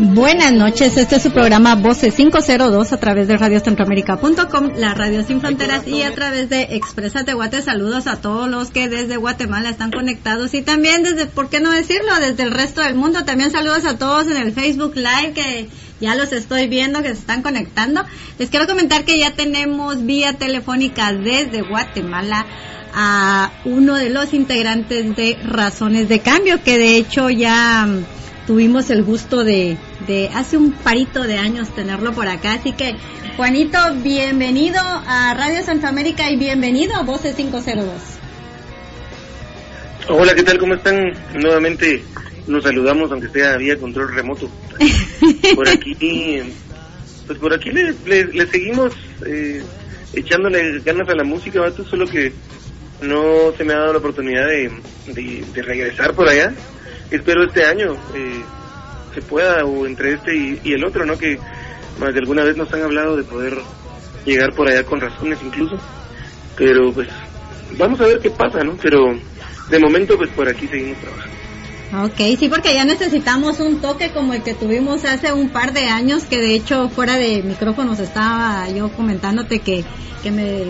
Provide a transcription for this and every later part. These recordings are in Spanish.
Buenas noches, este es su programa Voces 502 a través de radiocentroamérica.com, la radio sin fronteras y a través de Expresate Guate. Saludos a todos los que desde Guatemala están conectados y también desde, ¿por qué no decirlo? Desde el resto del mundo. También saludos a todos en el Facebook Live que ya los estoy viendo que se están conectando. Les quiero comentar que ya tenemos vía telefónica desde Guatemala a uno de los integrantes de Razones de Cambio, que de hecho ya tuvimos el gusto de, de hace un parito de años tenerlo por acá. Así que, Juanito, bienvenido a Radio América y bienvenido a Voces 502. Hola, ¿qué tal? ¿Cómo están? Nuevamente nos saludamos, aunque sea vía control remoto. Por aquí, pues por aquí le, le, seguimos eh, echándole ganas a la música, solo que no se me ha dado la oportunidad de, de regresar por allá espero este año eh, se pueda, o entre este y, el otro, ¿no? Que más de alguna vez nos han hablado de poder llegar por allá con razones incluso, pero pues vamos a ver qué pasa, ¿no? Pero de momento pues por aquí seguimos trabajando. Ok, sí, porque ya necesitamos un toque como el que tuvimos hace un par de años, que de hecho fuera de micrófonos estaba yo comentándote que, que me,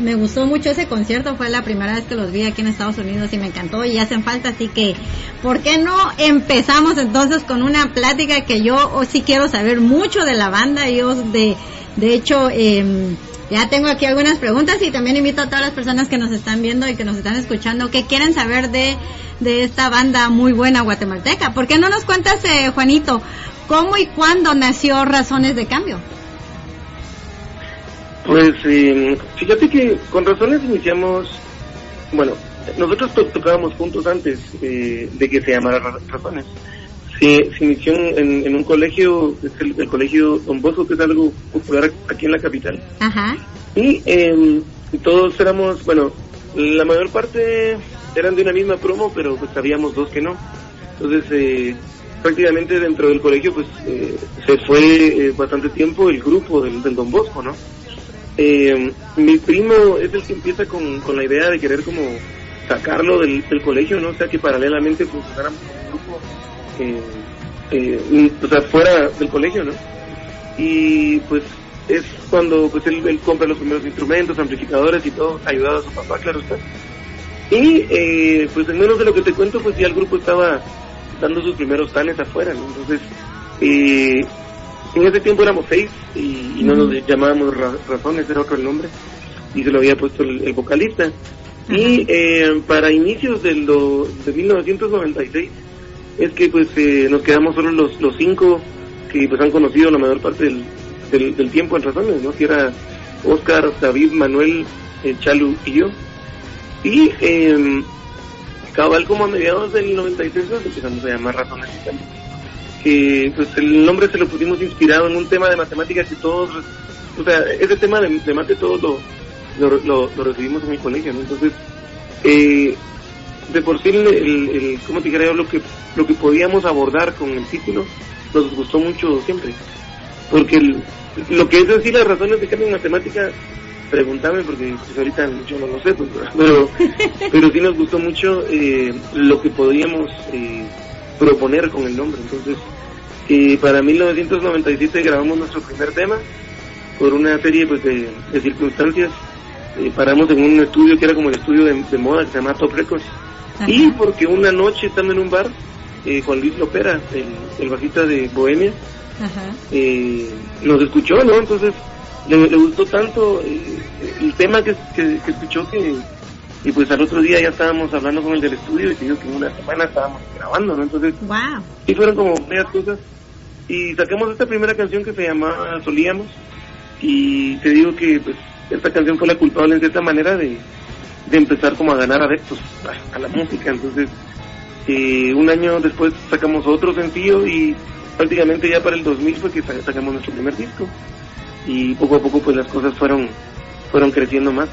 me gustó mucho ese concierto, fue la primera vez que los vi aquí en Estados Unidos y me encantó y hacen falta, así que, ¿por qué no empezamos entonces con una plática que yo sí quiero saber mucho de la banda, yo de, de hecho, eh, ya tengo aquí algunas preguntas y también invito a todas las personas que nos están viendo y que nos están escuchando que quieren saber de, de esta banda muy buena guatemalteca. ¿Por qué no nos cuentas, eh, Juanito, cómo y cuándo nació Razones de Cambio? Pues eh, fíjate que con Razones iniciamos, bueno, nosotros tocábamos juntos antes eh, de que se llamara Razones se, inició en, un colegio, el, colegio Don Bosco, que es algo popular aquí en la capital. Ajá. Y em, todos éramos, bueno, la mayor parte eran de una misma promo, pero pues habíamos dos que no. Entonces, eh, prácticamente dentro del colegio, pues eh, se fue eh, bastante tiempo el grupo del, Don Bosco, ¿no? Em, mi primo es el que empieza con, con la idea de querer como sacarlo del, del colegio, ¿no? O sea, que paralelamente funcionáramos como grupo eh, o sea, fuera del colegio, ¿no? Y pues es cuando pues él, compra los primeros instrumentos, amplificadores y todo, ayudado a su papá, claro está. Y eh, pues en menos de lo que te cuento, pues ya el grupo estaba dando sus primeros tanes afuera, ¿no? Entonces, eh, en ese tiempo éramos seis y, no nos llamábamos Razones, era otro el nombre, y se lo había puesto el, vocalista. Y eh, para inicios del de 1996, es que pues eh, nos quedamos solo los, los cinco que pues han conocido la mayor parte del, del, tiempo en razones, ¿no? Que era Oscar, David, Manuel, eh, Chalu y yo. Y eh, cabal como a mediados del 96 nos empezamos a llamar Razones que pues el nombre se lo pusimos inspirado en un tema de matemáticas que todos, o sea, ese tema de, de mate todos lo, lo, recibimos en mi colegio, ¿no? Entonces, eh, de por sí, el, el, ¿cómo te dijera Lo que, lo que podíamos abordar con el título nos gustó mucho siempre. Porque lo que es decir las razones de cambio en matemática, pregúntame porque pues, ahorita yo no lo sé, pues, pero, pero sí nos gustó mucho eh, lo que podíamos eh, proponer con el nombre. Entonces, eh, para 1997 grabamos nuestro primer tema por una serie pues, de, circunstancias. paramos en un estudio que era como el estudio de, de moda que se llama Top Records y porque una noche estando en un bar, eh, Juan Luis Lopera, el, el bajista de Bohemia, eh, nos escuchó, ¿no? Entonces le, gustó tanto eh, el tema que, que, escuchó que y pues al otro día ya estábamos hablando con el del estudio y te digo que en una semana estábamos grabando, ¿no? Entonces, wow. y fueron como varias cosas y sacamos esta primera canción que se llamaba Solíamos y te digo que pues esta canción fue la culpable en cierta manera de de empezar como a ganar adeptos a, la música. Entonces, eh, un año después sacamos otro sencillo y prácticamente ya para el 2000 fue que sacamos nuestro primer disco. Y poco a poco pues las cosas fueron fueron creciendo más,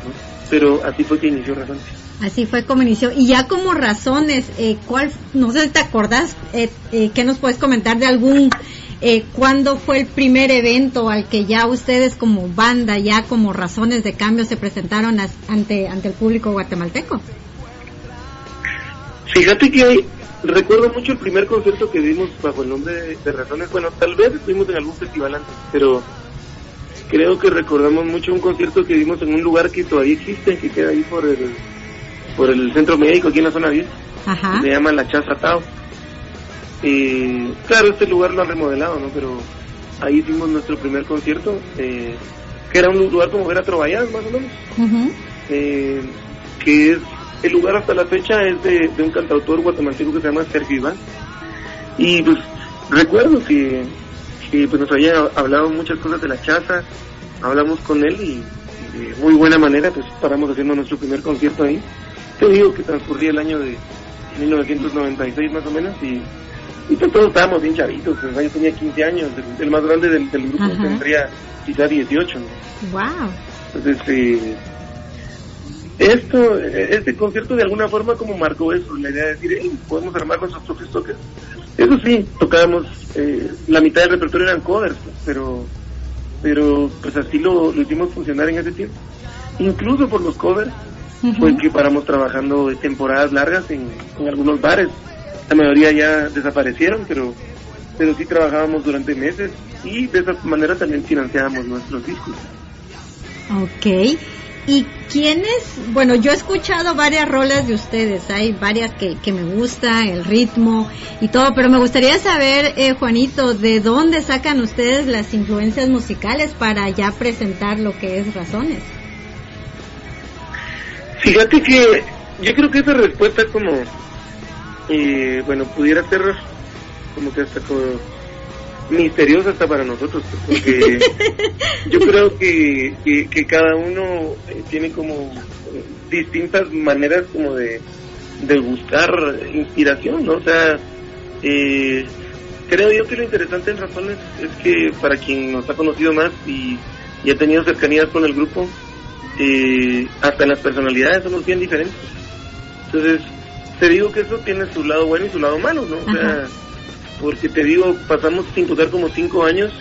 Pero así fue que inició Razones. Así fue como inició. Y ya como razones, eh, ¿cuál, no sé si te acordás, eh, eh, ¿qué nos puedes comentar de algún eh, ¿cuándo fue el primer evento al que ya ustedes como banda, ya como razones de cambio, se presentaron ante, ante el público guatemalteco? Fíjate que recuerdo mucho el primer concierto que dimos bajo el nombre de, Razones. Bueno, tal vez estuvimos en algún festival antes, pero creo que recordamos mucho un concierto que dimos en un lugar que todavía existe, que queda ahí por el, por el centro médico, aquí en la zona 10. Se llama La Chaza Tao. Y claro, este lugar lo han remodelado, ¿no? Pero ahí hicimos nuestro primer concierto, eh, que era un lugar como era Trovallas, más o menos. eh, que es el lugar hasta la fecha es de, un cantautor guatemalteco que se llama Sergio Iván. Y pues recuerdo que, pues nos había hablado muchas cosas de la chaza, hablamos con él y, de muy buena manera pues paramos haciendo nuestro primer concierto ahí. Te digo que transcurría el año de 1996 más o menos y, y pues todos estábamos bien chavitos, pues, yo tenía 15 años, el, más grande del, grupo tendría quizá 18. Wow. Entonces, eh, esto, este concierto de alguna forma como marcó eso, la idea de decir, podemos armar nuestros propios toques. Eso sí, tocábamos, eh, la mitad del repertorio eran covers, pero pero pues así lo, lo hicimos funcionar en ese tiempo. Incluso por los covers, fue que paramos trabajando temporadas largas en, en algunos bares. La mayoría ya desaparecieron, pero pero sí trabajábamos durante meses y de esa manera también financiábamos nuestros discos. Ok. ¿Y quiénes? Bueno, yo he escuchado varias rolas de ustedes, hay varias que, que me gustan, el ritmo y todo, pero me gustaría saber, eh, Juanito, ¿de dónde sacan ustedes las influencias musicales para ya presentar lo que es Razones? Fíjate que yo creo que esa respuesta como, eh, bueno, pudiera ser como que hasta como misteriosa hasta para nosotros, porque yo creo que, que, cada uno eh, tiene como distintas maneras como de, de buscar inspiración, ¿no? O sea, eh, creo yo que lo interesante en Razones es que para quien nos ha conocido más y, y ha tenido cercanías con el grupo, eh, hasta en las personalidades somos bien diferentes. Entonces, te digo que eso tiene su lado bueno y su lado malo, ¿no? O sea, porque te digo, pasamos sin tocar como cinco años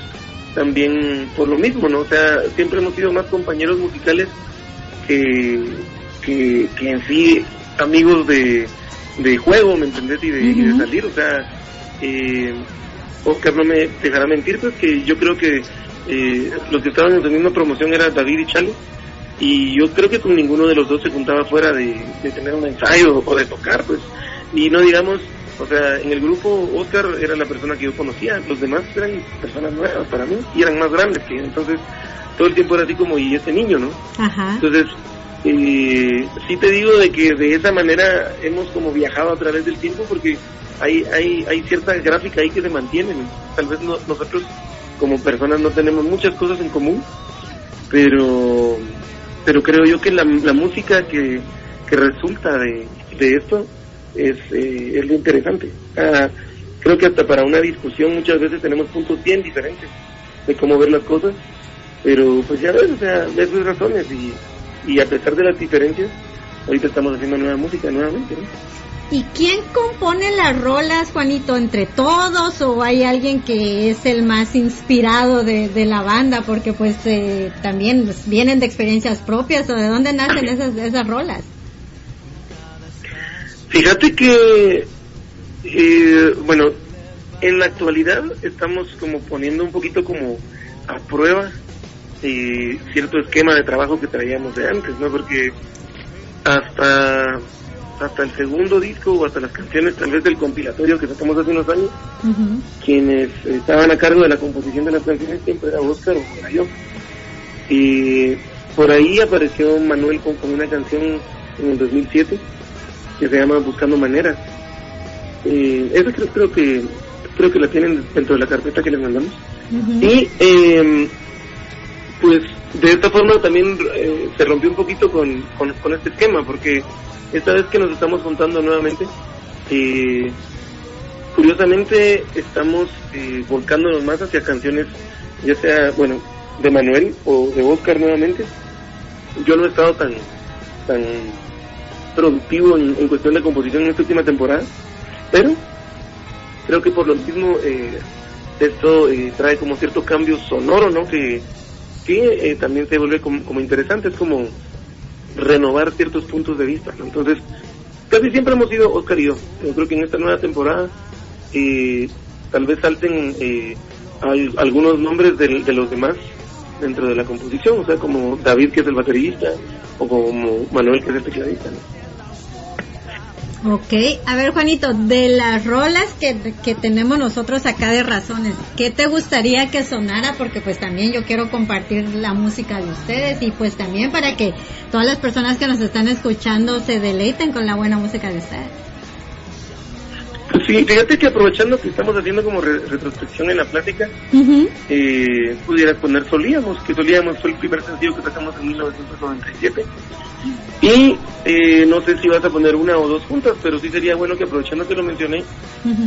también por lo mismo, ¿no? O sea, siempre hemos sido más compañeros musicales que, que, en sí amigos de, de juego, ¿me entendés? Y de, salir, o sea, eh, Oscar no me dejará mentir, pues que yo creo que eh, los que estaban en la misma promoción era David y Chalo, y yo creo que con ninguno de los dos se juntaba fuera de, de tener un ensayo o de tocar, pues, y no digamos o sea, en el grupo Oscar era la persona que yo conocía, los demás eran personas nuevas para mí y eran más grandes que entonces todo el tiempo era así como, y ese niño, ¿no? Ajá. Entonces, eh, sí te digo de que de esa manera hemos como viajado a través del tiempo porque hay, hay, hay cierta gráfica ahí que se mantienen. Tal vez nosotros como personas no tenemos muchas cosas en común, pero, pero creo yo que la, la música que, que resulta de, de esto es, eh, es lo interesante. Ah, creo que hasta para una discusión muchas veces tenemos puntos bien diferentes de cómo ver las cosas, pero pues ya ves, o sea, ves sus razones y, y a pesar de las diferencias, ahorita estamos haciendo nueva música nuevamente. ¿Y quién compone las rolas, Juanito? ¿Entre todos o hay alguien que es el más inspirado de, la banda? Porque pues eh, también vienen de experiencias propias o de dónde nacen esas, esas rolas. Fíjate que, eh, bueno, en la actualidad estamos como poniendo un poquito como a prueba eh, cierto esquema de trabajo que traíamos de antes, ¿no? Porque hasta hasta el segundo disco o hasta las canciones tal vez del compilatorio que sacamos hace unos años, quienes estaban a cargo de la composición de las canciones siempre era Oscar o era yo. Y por ahí apareció Manuel con, con una canción en el 2007 que se llama Buscando Maneras. Eh, esa creo, creo que creo que la tienen dentro de la carpeta que les mandamos. Y eh, pues de esta forma también eh, se rompió un poquito con, con, este esquema, porque esta vez que nos estamos juntando nuevamente, eh, curiosamente estamos eh, volcándonos más hacia canciones, ya sea, bueno, de Manuel o de Oscar nuevamente. Yo no he estado tan tan productivo en, cuestión de composición en esta última temporada, pero creo que por lo mismo eh, esto eh, trae como cierto cambio sonoro, ¿no? Que, que eh, también se vuelve como, interesante, es como renovar ciertos puntos de vista, Entonces, casi siempre hemos sido Oscar y yo. Yo creo que en esta nueva temporada eh, tal vez salten eh, algunos nombres de, los demás dentro de la composición, o sea, como David que es el baterista o como Manuel que es el tecladista. Ok, a ver Juanito, de las rolas que, que, tenemos nosotros acá de Razones, ¿qué te gustaría que sonara? Porque pues también yo quiero compartir la música de ustedes y pues también para que todas las personas que nos están escuchando se deleiten con la buena música de ustedes. Pues sí, fíjate que aprovechando que estamos haciendo como retrospección en la plática, eh, pudieras poner Solíamos, que Solíamos fue el primer sencillo que sacamos en 1997. Y eh, no sé si vas a poner una o dos juntas, pero sí sería bueno que aprovechando que lo mencioné,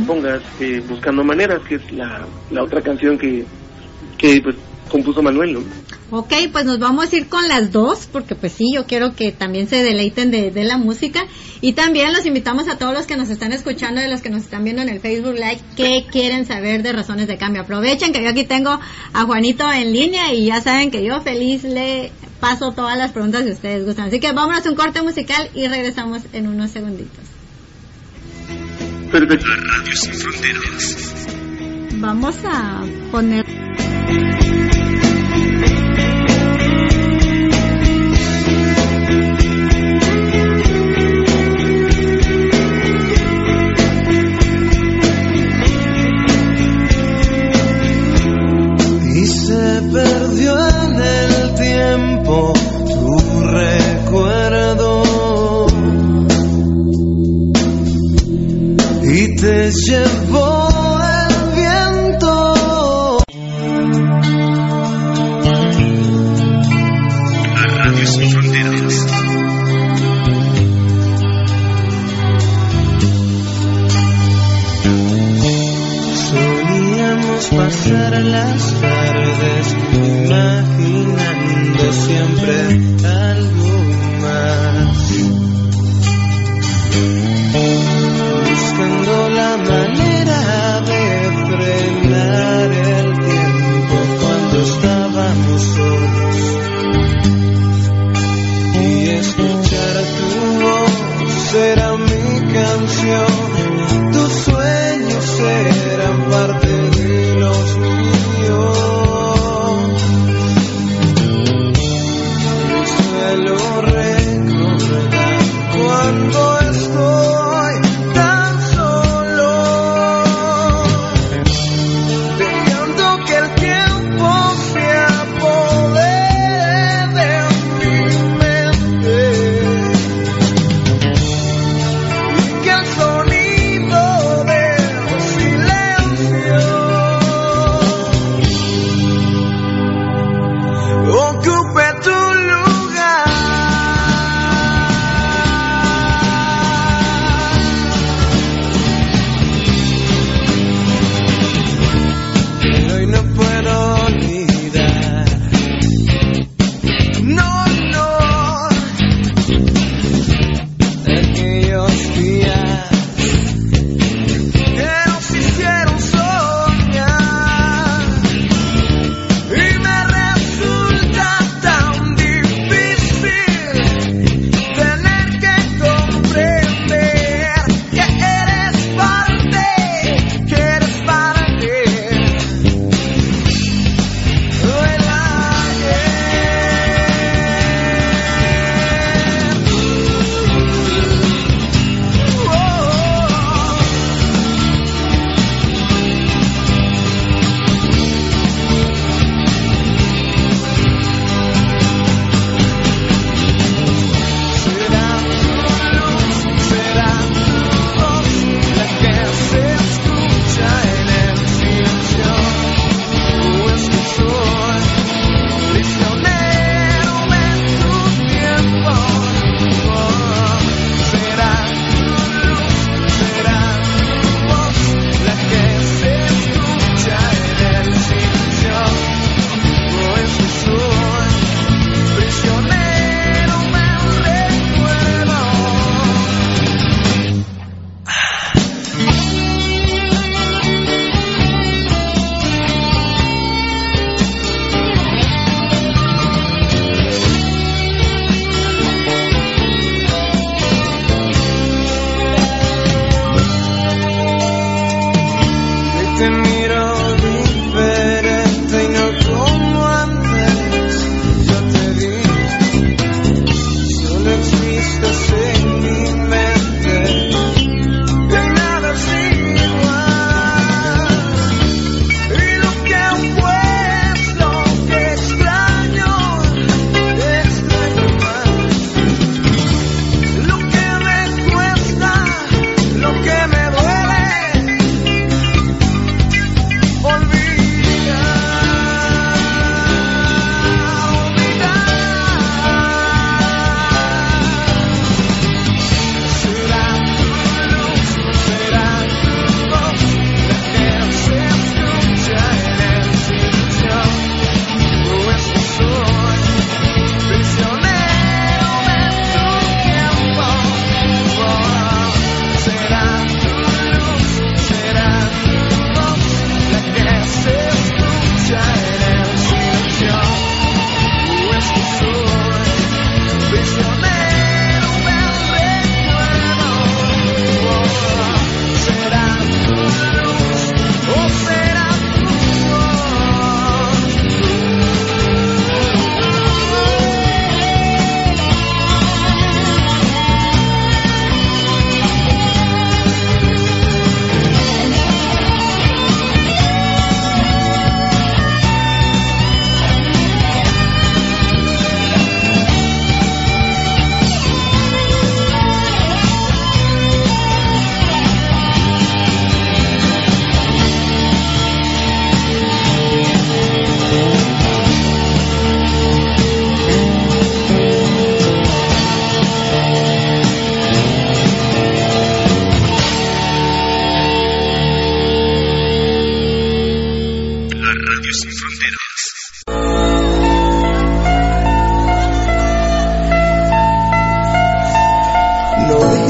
pongas eh, Buscando Maneras, que es la, la otra canción que, que pues compuso Manuel, ¿no? Ok, pues nos vamos a ir con las dos, porque pues sí, yo quiero que también se deleiten de, de, la música. Y también los invitamos a todos los que nos están escuchando y los que nos están viendo en el Facebook Live, que quieren saber de razones de cambio. Aprovechen que yo aquí tengo a Juanito en línea y ya saben que yo feliz le paso todas las preguntas que ustedes gustan. Así que vámonos a un corte musical y regresamos en unos segunditos. Perfecto. Radio Sin Fronteras. Vamos a poner... y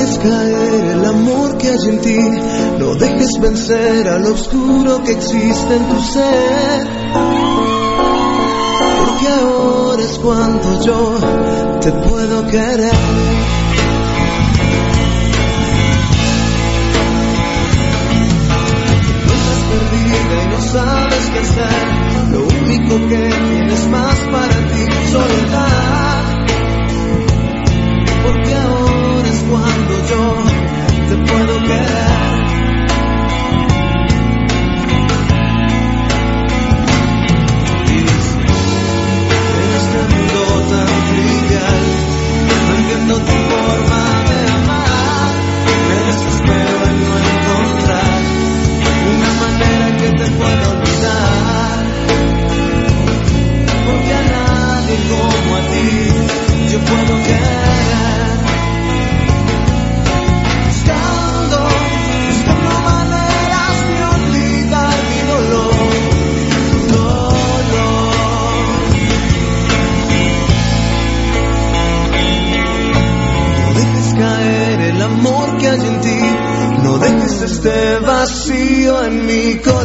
hay en ti. No dejes vencer al oscuro que existe en tu ser. Porque ahora es cuando yo te puedo querer. No estás perdida y no sabes qué hacer. Lo único que tienes más para ti, soledad. Cuando yo te puedo querer. Vacío en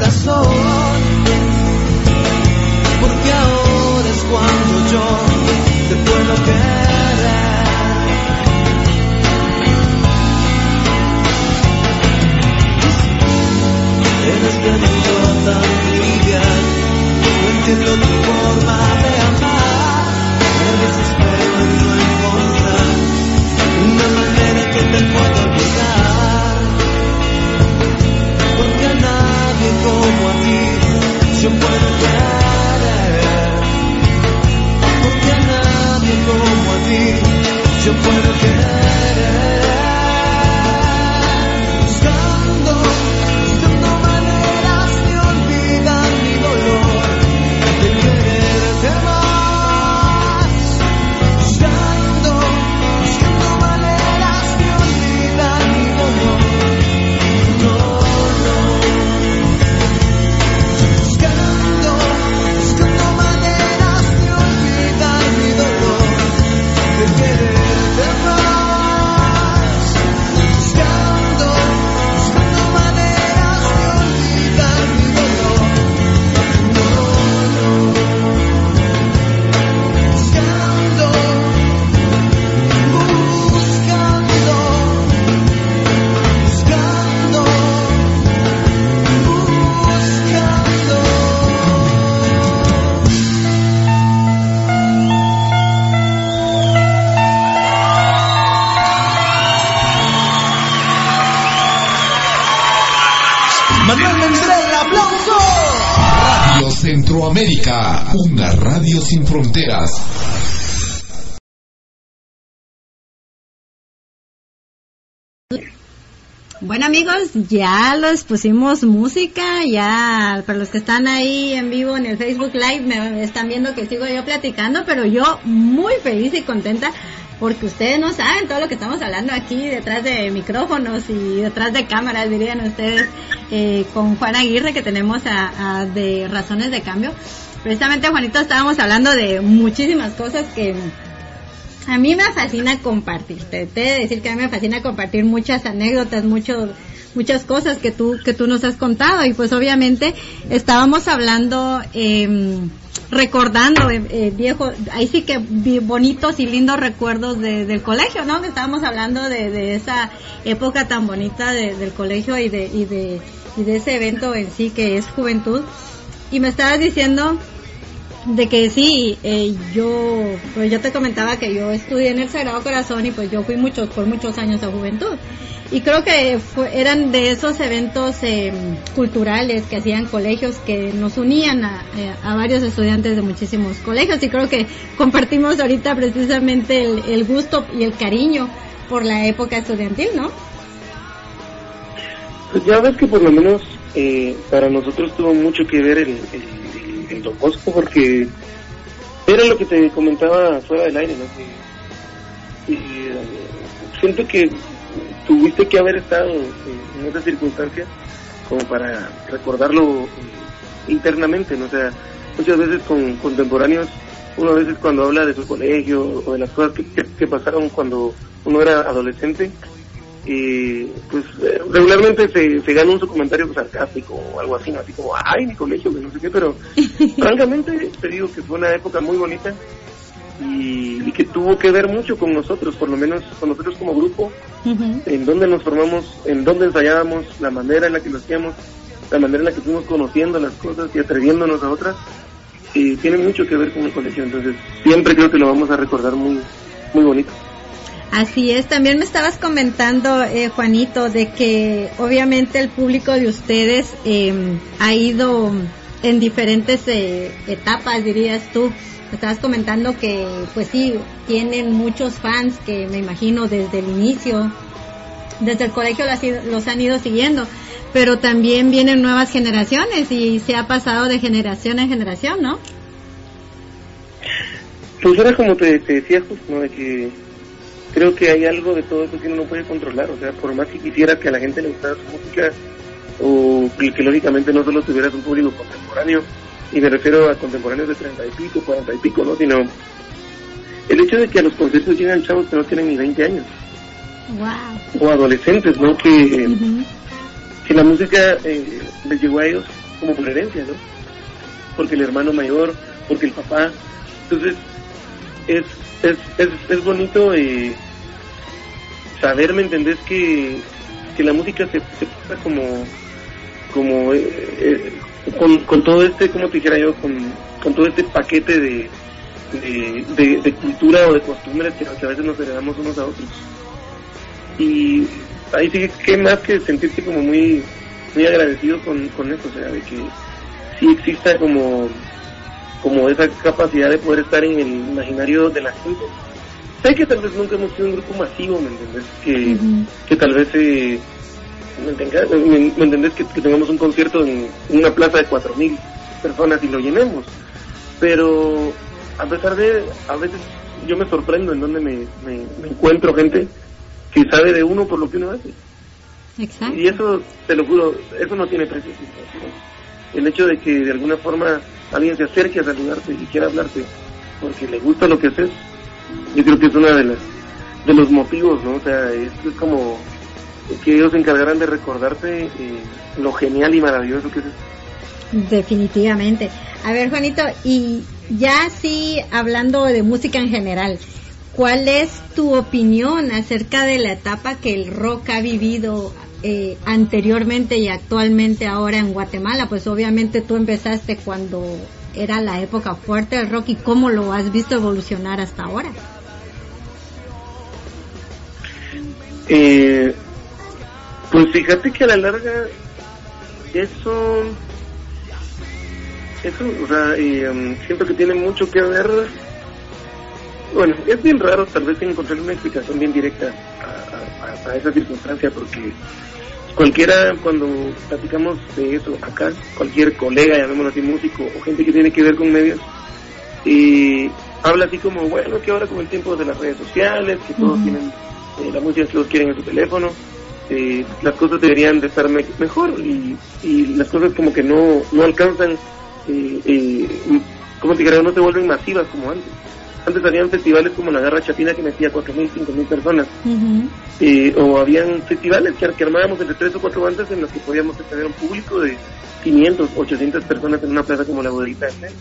ya les pusimos música, ya para los que están ahí en vivo en el Facebook Live me están viendo que sigo yo platicando, pero yo muy feliz y contenta porque ustedes no saben todo lo que estamos hablando aquí detrás de micrófonos y detrás de cámaras, dirían ustedes, eh, con Juan Aguirre que tenemos a, de Razones de Cambio. Precisamente Juanito estábamos hablando de muchísimas cosas que a mí me fascina compartir. Te, te decir que a mí me fascina compartir muchas anécdotas, muchos, muchas cosas que tú, que tú nos has contado. Y pues obviamente estábamos hablando, eh, recordando, eh, viejo, ahí sí que bonitos y lindos recuerdos de- del colegio, ¿no? Que estábamos hablando de, de esa época tan bonita de- del colegio y de, y de, y de ese evento en sí que es juventud. Y me estabas diciendo de que sí, eh, yo, pues yo te comentaba que yo estudié en el Sagrado Corazón y pues yo fui muchos, por muchos años a juventud. Y creo que fue- eran de esos eventos eh, culturales que hacían colegios que nos unían a, eh, a varios estudiantes de muchísimos colegios y creo que compartimos ahorita precisamente el, el gusto y el cariño por la época estudiantil, ¿no? Pues ya ves que por lo menos eh, para nosotros tuvo mucho que ver el, el, el Don Bosco porque era lo que te comentaba fuera del aire, ¿no? Que, eh, siento que tuviste que haber estado eh, en esas circunstancias como para recordarlo eh, internamente, ¿no? O sea, muchas veces con contemporáneos, uno a veces cuando habla de su colegio o de las cosas que pasaron cuando uno era adolescente, eh, pues eh, regularmente se, se gana un comentario sarcástico o algo así, ¿no? así como, ay, mi colegio, que no sé qué, pero francamente te digo que fue una época muy bonita y, y que tuvo que ver mucho con nosotros, por lo menos con nosotros como grupo, en dónde nos formamos, en dónde ensayábamos, la manera en la que lo hacíamos, la manera en la que fuimos conociendo las cosas y atreviéndonos a otras, y tiene mucho que ver con el colegio, entonces siempre creo que lo vamos a recordar muy, muy bonito. Así es, también me estabas comentando, eh, Juanito, de que obviamente el público de ustedes eh, ha ido en diferentes eh, etapas, dirías tú. Estabas comentando que, pues sí, tienen muchos fans que me imagino desde el inicio, desde el colegio los han ido siguiendo, pero también vienen nuevas generaciones y se ha pasado de generación en generación, ¿no? Pues era como te, te decía justo, ¿no? De que creo que hay algo de todo eso que uno no puede controlar. O sea, por más que quisiera que a la gente le gustara su música, o que, que lógicamente no solo tuvieras un público contemporáneo, y me refiero a contemporáneos de treinta y pico, cuarenta y pico, ¿no? Sino el hecho de que a los conciertos llegan chavos que no tienen ni 20 años, Wow. o adolescentes, ¿no? Que, que la música eh, les llegó a ellos como por herencia, ¿no? Porque el hermano mayor, porque el papá. Entonces, es, es, es, es bonito eh, saber, ¿me entendés? Que, que la música se, se pasa como, como eh, eh, con, con todo este, como te dijera yo, con, con todo este paquete de, de, de, cultura o de costumbres que, que a veces nos heredamos unos a otros. Y ahí sí que más que sentirse como muy muy agradecido con, con eso, o sea, de que sí exista como como esa capacidad de poder estar en el imaginario de la gente. Sé que tal vez nunca hemos sido un grupo masivo, ¿me entendés? Que, que tal vez, eh, ¿me, entendés? ¿Me, me entendés? Que, que tengamos un concierto en una plaza de 4.000 personas y lo llenemos. Pero a pesar de, a veces yo me sorprendo en donde me, me, me encuentro gente que sabe de uno por lo que uno hace. Exacto. Y eso, te lo juro, eso no tiene precio. El hecho de que de alguna forma alguien se acerque a saludarte y quiera hablarte porque le gusta lo que haces, yo creo que es una de las de los motivos, ¿no? O sea, es, es como que ellos se encargarán de recordarte eh, lo genial y maravilloso que es. Definitivamente. A ver, Juanito, y ya sí hablando de música en general, ¿cuál es tu opinión acerca de la etapa que el rock ha vivido eh, anteriormente y actualmente ahora en Guatemala? Pues obviamente tú empezaste cuando era la época fuerte del rock y cómo lo has visto evolucionar hasta ahora. Eh, pues fíjate que a la larga eso, eso, o sea, eh, siento que tiene mucho que ver. Bueno, es bien raro tal vez encontrar una explicación bien directa a esa circunstancia porque cualquiera cuando platicamos de eso acá, cualquier colega, llamémoslo así, músico o gente que tiene que ver con medios, y habla así como, bueno, que ahora con el tiempo de las redes sociales, que todos tienen eh, la música que todos quieren en su teléfono, eh, las cosas deberían de estar me- mejor y, y las cosas como que no, no alcanzan, eh, eh, como te dijera, no se vuelven masivas como antes. Antes habían festivales como la Garra Chapina que metía 4.000, 5.000 personas, Ujú. eh, o habían festivales que, que armábamos entre tres o cuatro bandas en los que podíamos tener un público de 500, 800 personas en una plaza como la Boderita de Tlén.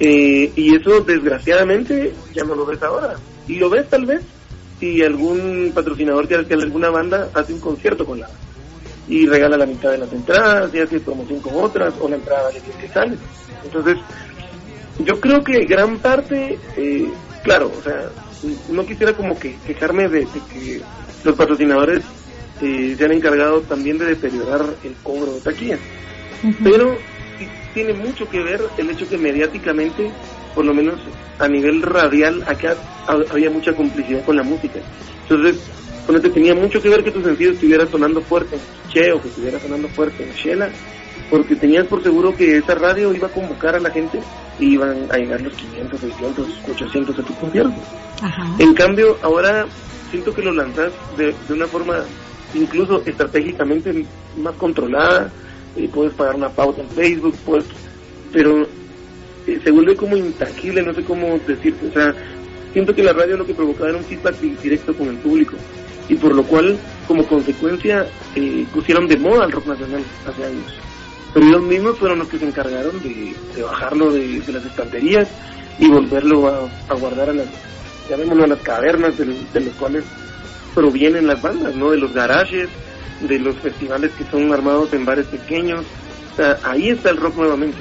Eh, y eso desgraciadamente ya no lo ves ahora. Y lo ves tal vez si algún patrocinador que, que alguna banda hace un concierto con la y regala la mitad de las entradas y hace promoción con otras o la entrada vale 10 que sale. Entonces, yo creo que gran parte, eh, claro, o sea, no quisiera como que quejarme de, de que los patrocinadores eh, se han encargado también de deteriorar el cobro de taquilla, Ujú. pero sí tiene mucho que ver el hecho que mediáticamente, por lo menos a nivel radial, acá ha- había mucha complicidad con la música. Entonces, ponete, tenía mucho que ver que tu sencillo estuviera sonando fuerte en Che o que estuviera sonando fuerte en Shela, porque tenías por seguro que esa radio iba a convocar a la gente y iban a llegar los 500, 600, 800 a tu concierto. En cambio, ahora siento que lo lanzas de, de una forma incluso estratégicamente más controlada. eh, puedes pagar una pauta en Facebook, puedes, pero eh, se vuelve como intangible, no sé cómo decirte. O sea, siento que la radio lo que provocaba era un feedback di- directo con el público y por lo cual como consecuencia eh, pusieron de moda el rock nacional hace años. Pero ellos mismos fueron los que se encargaron de, de bajarlo de, de las estanterías y volverlo a, a guardar a las, llamémoslo a las cavernas del- de los cuales provienen las bandas, ¿no? De los garages, de los festivales que son armados en bares pequeños. O sea, ahí está el rock nuevamente.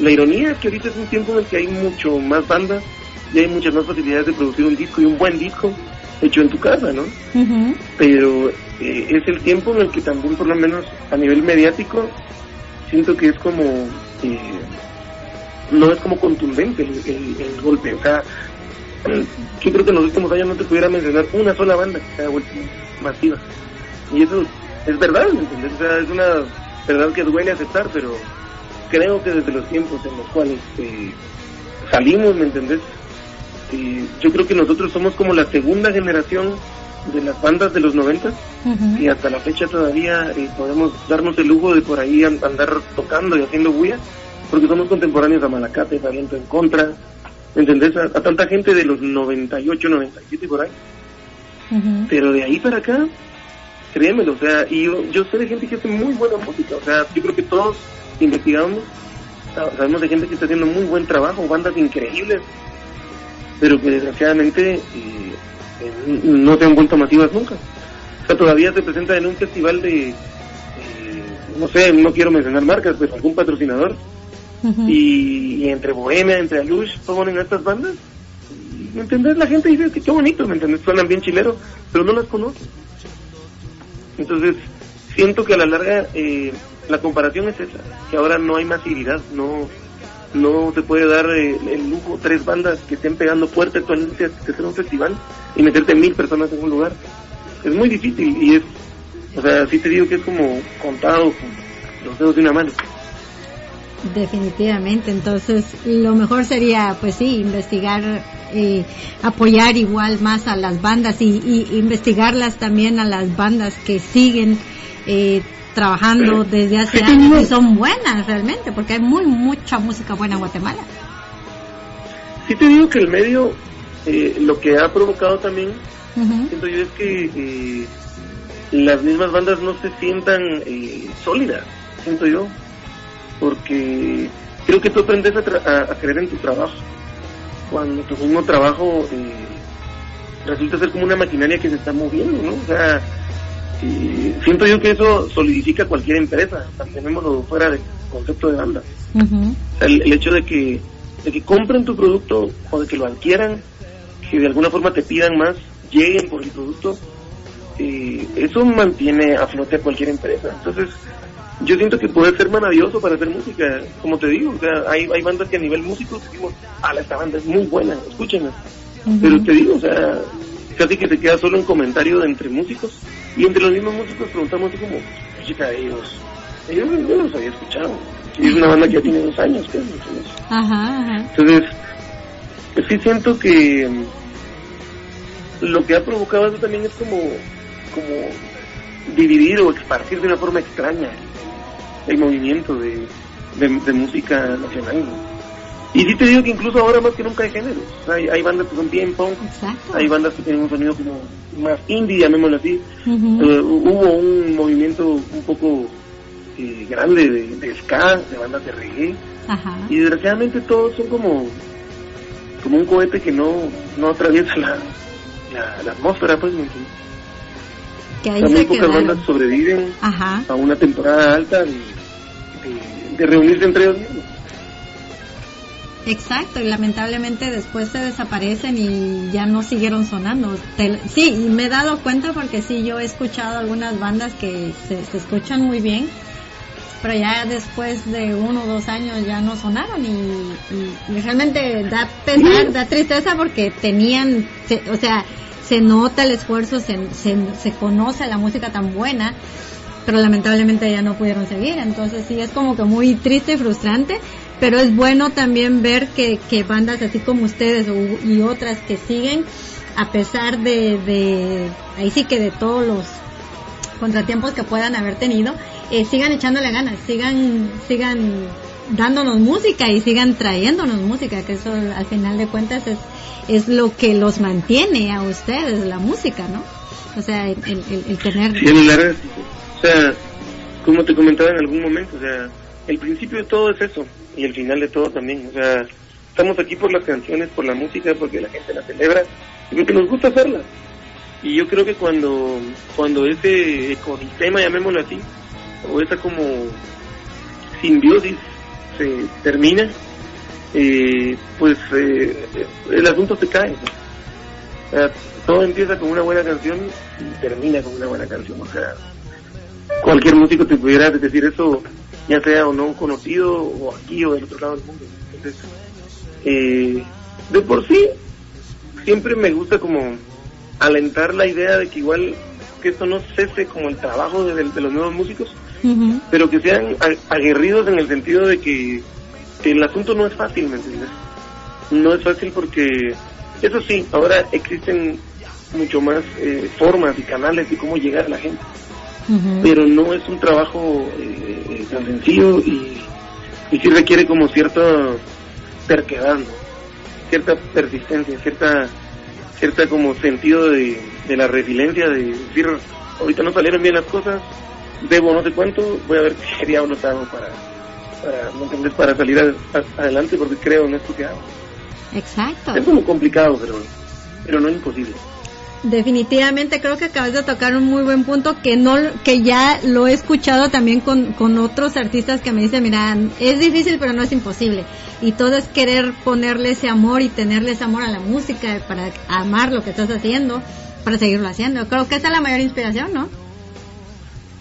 La ironía es que ahorita es un tiempo en el que hay mucho más bandas y hay muchas más facilidades de producir un disco y un buen disco hecho en tu casa, ¿no? Pero eh, es el tiempo en el que también, por lo menos a nivel mediático, siento que es como... eh, no es como contundente el, golpe. O sea, yo creo que en los últimos años no te pudiera mencionar una sola banda que se haya masiva. Y eso es verdad, ¿me entiendes? O sea, es una verdad que duele aceptar, pero creo que desde los tiempos en los cuales eh, salimos, ¿me entendés? Eh, yo creo que nosotros somos como la segunda generación de las bandas de los 90 Ujú. y hasta la fecha todavía eh, podemos darnos el lujo de por ahí an- andar tocando y haciendo bulla, porque somos contemporáneos a Malacate, a Viento en Contra, ¿me ¿entendés? A, a tanta gente de los 98, 97 por ahí. Pero de ahí para acá, créemelo, o sea, y yo, yo sé de gente que hace muy buena música, o sea, yo creo que todos investigamos, sa- sabemos de gente que está haciendo muy buen trabajo, bandas increíbles, pero que desgraciadamente eh, eh, no se han vuelto masivas nunca. O sea, todavía se presenta en un festival de, eh, no sé, no quiero mencionar marcas, pero algún patrocinador, y, y entre Bohemia, entre Alush, ponen a estas bandas. ¿Me entendés? La gente dice que qué bonito, ¿me entendés? Suenan bien chileros, pero no las conoce. Entonces, siento que a la larga eh, la comparación es esa, que ahora no hay masividad, no no se puede dar eh, el lujo tres bandas que estén pegando fuerte actualmente a hacer un festival y meterte mil personas en un lugar. Es muy difícil y es, o sea, sí te digo que es como contado con los dedos de una mano. Definitivamente, entonces lo mejor sería, pues sí, investigar, eh, apoyar igual más a las bandas y, y investigarlas también a las bandas que siguen eh, trabajando desde hace años y son buenas realmente, porque hay muy mucha música buena en Guatemala. Sí te digo que el medio, eh, lo que ha provocado también, siento yo, es que eh, las mismas bandas no se sientan eh, sólidas, siento yo, porque creo que tú aprendes a, tra- a- a creer en tu trabajo. Cuando tu mismo trabajo eh, resulta ser como una maquinaria que se está moviendo, ¿no? O sea, eh, siento yo que eso solidifica cualquier empresa, mantenémoslo fuera del concepto de banda. Ujú. O sea, el, el hecho de que, de que compren tu producto o de que lo adquieran, que de alguna forma te pidan más, lleguen por el producto, eh, eso mantiene a flote a cualquier empresa. Entonces, yo siento que puede ser maravilloso para hacer música, como te digo, o sea, hay, hay bandas que a nivel músico decimos, ah, esta banda es muy buena, escúchenla. Pero te digo, o sea, casi que se queda solo un comentario de entre músicos y entre los mismos músicos preguntamos así como, chica, ellos, ellos no los había escuchado. Y es una banda que ya tiene dos años, ¿qué? Entonces, Ajá, ajá. entonces, sí siento que mm, lo que ha provocado eso también es como, como dividir o esparcir de una forma extraña el movimiento de, de, de música nacional. Y sí te digo que incluso ahora más que nunca hay géneros. Hay, hay bandas que son bien punk, Exacto. hay bandas que tienen un sonido como más indie, llamémoslo así. Eh, hubo un movimiento un poco eh, grande de, de ska, de bandas de reggae. Ajá. Y desgraciadamente todos son como como un cohete que no, no atraviesa la, la, la atmósfera, pues. se pocas quedaron. bandas sobreviven Ajá. a una temporada alta de, de, de reunirse entre ellos mismos. Exacto, y lamentablemente después se desaparecen y ya no siguieron sonando. Te- sí, y me he dado cuenta porque sí, yo he escuchado algunas bandas que se, se escuchan muy bien, pero ya después de uno o dos años ya no sonaron y, y- y realmente da pesar, da tristeza porque tenían, se- o sea, se nota el esfuerzo, se, se, se conoce la música tan buena, pero lamentablemente ya no pudieron seguir. Entonces sí es como que muy triste y frustrante, pero es bueno también ver que, bandas así como ustedes y otras que siguen, a pesar de, de, ahí sí que de todos los contratiempos que puedan haber tenido, eh, sigan echándole ganas, sigan, sigan dándonos música y sigan trayéndonos música, que eso al final de cuentas es, es lo que los mantiene a ustedes, la música, ¿no? O sea, el, el, el tener... Sí, o sea, como te comentaba en algún momento, o sea, el principio de todo es eso y el final de todo también, o sea, estamos aquí por las canciones, por la música, porque la gente la celebra y porque nos gusta hacerla. Y yo creo que cuando, cuando ese ecosistema, llamémoslo así, o esa como simbiosis se termina, eh, pues eh, el asunto se cae. O sea, todo empieza con una buena canción y termina con una buena canción. O sea, cualquier músico te pudiera decir eso, ya sea o no conocido, o aquí o del otro lado del mundo. Entonces, eh, de por sí, siempre me gusta como alentar la idea de que igual que esto no cese como el trabajo de, de los nuevos músicos, pero que sean aguerridos en el sentido de que, que el asunto no es fácil, ¿me entiendes? No es fácil porque, eso sí, ahora existen mucho más eh, formas y canales de cómo llegar a la gente, Pero no es un trabajo eh, tan sencillo y, y sí requiere como cierta terquedad, ¿no? cierta persistencia, cierta cierta como sentido de, de la resiliencia, de decir, ahorita no salieron bien las cosas, debo no sé cuánto, voy a ver qué diablos hago para, para, ¿me entiendes? para salir a- a- adelante porque creo en esto que hago. Exacto. Es como complicado, pero, pero no imposible. Definitivamente creo que acabas de tocar un muy buen punto que no que ya lo he escuchado también con, con otros artistas que me dicen, mira, es difícil pero no es imposible. Y todo es querer ponerle ese amor y tenerle ese amor a la música para amar lo que estás haciendo, para seguirlo haciendo. Creo que esa es la mayor inspiración, ¿no?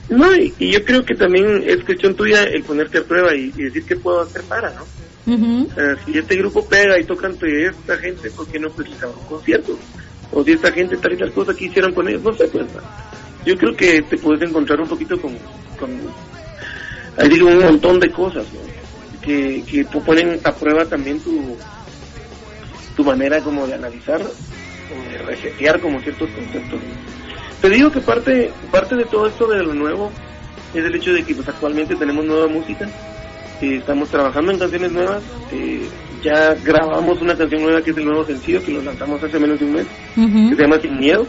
No, y, y yo creo que también es cuestión tuya el ponerte a prueba y, y decir qué puedo hacer para, ¿no? Si este grupo pega y toca ante esta gente, ¿por qué no pues un concierto? O si esta gente tal y tal cosa que hicieron con ellos, no sé, pues. Yo creo que te puedes encontrar un poquito con, con ahí digo, un montón de cosas, ¿no? Que, que po- ponen a prueba también tu, tu manera como de analizar, o de resetear como ciertos conceptos. Te digo que parte, parte de todo esto de lo nuevo es el hecho de que pues actualmente tenemos nueva música, eh, estamos trabajando en canciones nuevas, eh, ya grabamos una canción nueva que es el nuevo sencillo que lo lanzamos hace menos de un mes, que se llama Sin Miedo,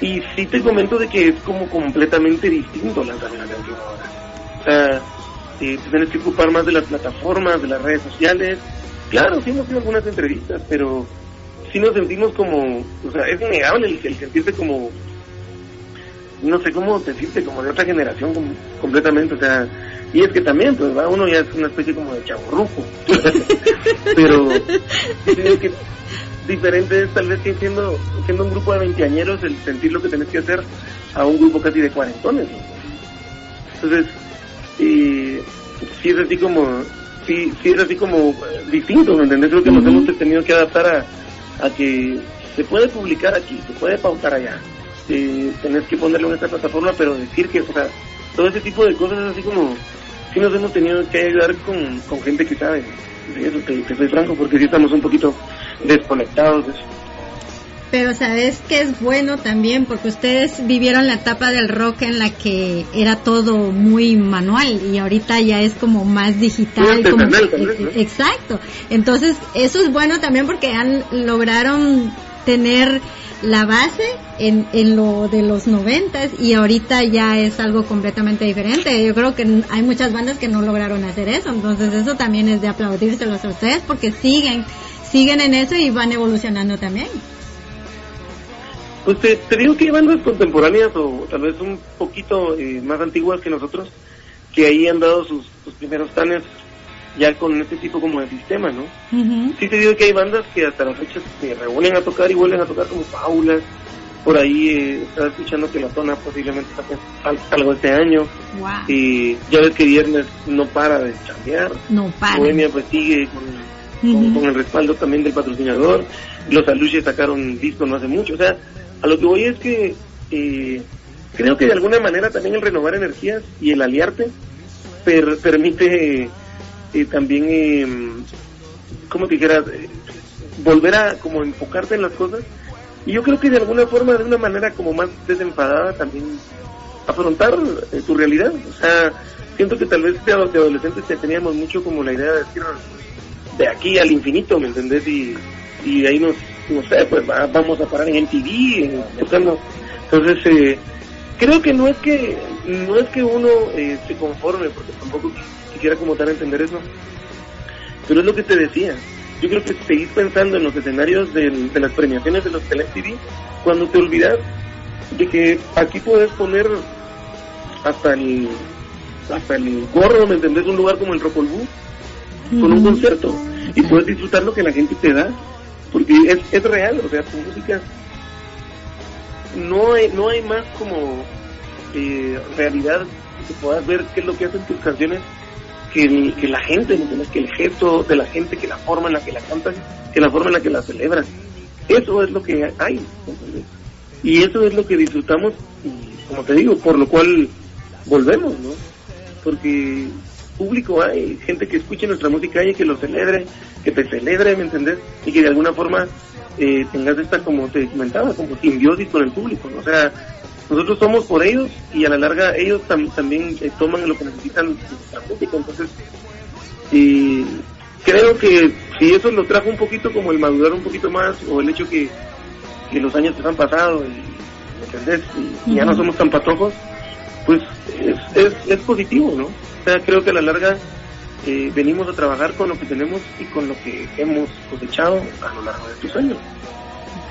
y sí te comento de que es como completamente distinto lanzar una canción ahora. O sea, eh, te tienes que ocupar más de las plataformas, de las redes sociales. Claro, sí hemos hecho algunas entrevistas, pero sí nos sentimos como, o sea, es innegable el, el sentirte como, no sé cómo decirte, como de otra generación com- completamente, o sea, y es que también, pues va uno ya es una especie como de chaburruco, pero que diferente es tal vez que siendo, siendo un grupo de veinteañeros el sentir lo que tenés que hacer a un grupo casi de cuarentones. ¿no? Entonces, eh, sí es así como, sí, sí es así como eh, distinto, ¿me entendés? Creo que nos Ujú. hemos tenido que adaptar a, a que se puede publicar aquí, se puede pautar allá, eh, tenés que ponerlo en esta plataforma, pero decir que, o sea, todo ese tipo de cosas así como, sí nos hemos tenido que ayudar con, con gente que sabe de eso, te, te soy franco, porque sí estamos un poquito desconectados de eso. Pero sabes que es bueno también porque ustedes vivieron la etapa del rock en la que era todo muy manual y ahorita ya es como más digital. Como- vez, ¿no? Exacto. Entonces eso es bueno también porque han lograron tener la base en, en lo de los noventas y ahorita ya es algo completamente diferente. Yo creo que hay muchas bandas que no lograron hacer eso, entonces eso también es de aplaudírselos a ustedes porque siguen, siguen en eso y van evolucionando también. Pues te, digo que hay bandas contemporáneas o tal vez un poquito eh, más antiguas que nosotros que ahí han dado sus, sus primeros tanes ya con este tipo como de sistema, ¿no? Ujú. Sí te digo que hay bandas que hasta la fecha se reúnen a tocar y vuelven a tocar como Paula. Por ahí eh, estaba escuchando que la zona posiblemente algo este año. Wow. Y ya ves que viernes no para de chambear. No para. Bohemia pues sigue con, con, Ujú. con el respaldo también del patrocinador. Los Aluches sacaron disco no hace mucho. O sea, a lo que voy es que eh, creo que de alguna manera también el renovar energías y el aliarte per- permite eh, también, eh, como te dijera, eh, volver a como enfocarte en las cosas. Y yo creo que de alguna forma, de una manera como más desenfadada también afrontar eh, tu realidad. O sea, siento que tal vez de, adolescentes ya teníamos mucho como la idea de decir de aquí al infinito, ¿me entendés? Y, ahí nos, no sé, pues va- vamos a parar en MTV, en, entonces eh, creo que no es que no es que uno eh, se conforme, porque tampoco quisiera como a entender eso, pero es lo que te decía. Yo creo que seguís pensando en los escenarios del- de las premiaciones de los del MTV cuando te olvidas de que aquí puedes poner hasta el hasta el gorro, ¿me entendés? Un lugar como el Rocolbú con un concierto y puedes disfrutar lo que la gente te da porque es, es real, o sea, tu música no hay, no hay más como eh, realidad que puedas ver qué es lo que hacen tus canciones que, el- que la gente, que el gesto de la gente, que la forma en la que la cantan, que la forma en la que la celebran. Eso es lo que hay. ¿me entiendes? Y eso es lo que disfrutamos, y como te digo, por lo cual volvemos, ¿no? Porque público hay, gente que escuche nuestra música y que lo celebre, que te celebre, ¿me entendés? Y que de alguna forma eh, tengas esta, como te comentaba, como simbiosis con el público, ¿no? O sea, nosotros somos por ellos y a la larga ellos tam- también eh, toman lo que necesitan música, entonces y creo que si eso lo trajo un poquito como el madurar un poquito más o el hecho que, que los años se han pasado y ¿me entendés? Y, y ya no somos tan patojos pues es, es, es positivo ¿no? o sea creo que a la larga eh, venimos a trabajar con lo que tenemos y con lo que hemos cosechado a lo largo de estos años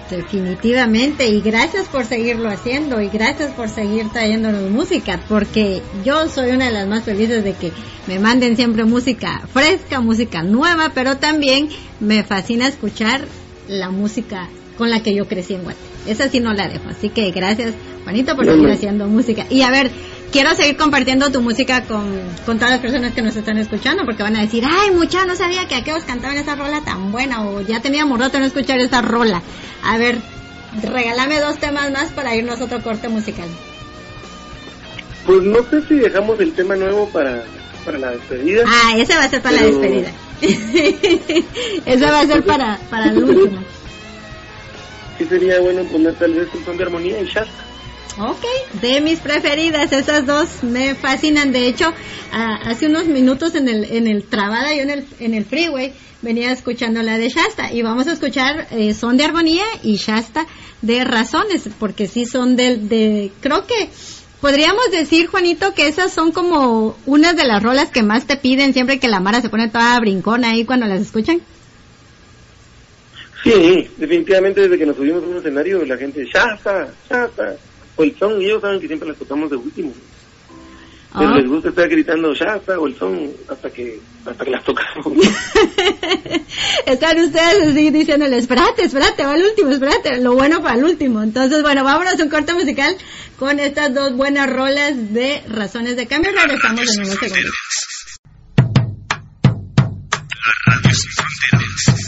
Definitivamente, y gracias por seguirlo haciendo y gracias por seguir trayéndonos música, porque yo soy una de las más felices de que me manden siempre música fresca, música nueva, pero también me fascina escuchar la música con la que yo crecí en Guate. Esa sí no la dejo, así que gracias Juanito por seguir haciendo música. Y a ver, quiero seguir compartiendo tu música con, con todas las personas que nos están escuchando, porque van a decir, ay, mucha, no sabía que aquellos cantaban esa rola tan buena, o ya teníamos rato no escuchar esa rola. A ver, regálame dos temas más para irnos a otro corte musical. pues no sé si dejamos el tema nuevo para, para la despedida Ah, ese va a ser para la despedida. ese va a ser para, para el último. sí sería bueno poner tal vez un son de armonía y Shasta Ok, de mis preferidas, esas dos me fascinan. De hecho, hace unos minutos en el, en el trabada, yo en el, en el freeway, venía escuchando la de Shasta y vamos a escuchar eh, Son de Armonía y Shasta de Razones, porque sí son del, de, creo que podríamos decir, Juanito, que esas son como unas de las rolas que más te piden siempre que la Mara se pone toda brincona ahí cuando las escuchan. Sí, definitivamente desde que nos subimos a un escenario la gente, Shasta, Shasta, o el son, y ellos saben que siempre las tocamos de último. Pero Ah. les gusta estar gritando Shasta o el son hasta que hasta que las tocamos. Están ustedes así diciéndole, espérate, espérate, va al último, espérate, lo bueno para el último. Entonces, bueno, vámonos a un corte musical con estas dos buenas rolas de Razones de Cambio. Regresamos en unos segundos. La radio sin fronteras.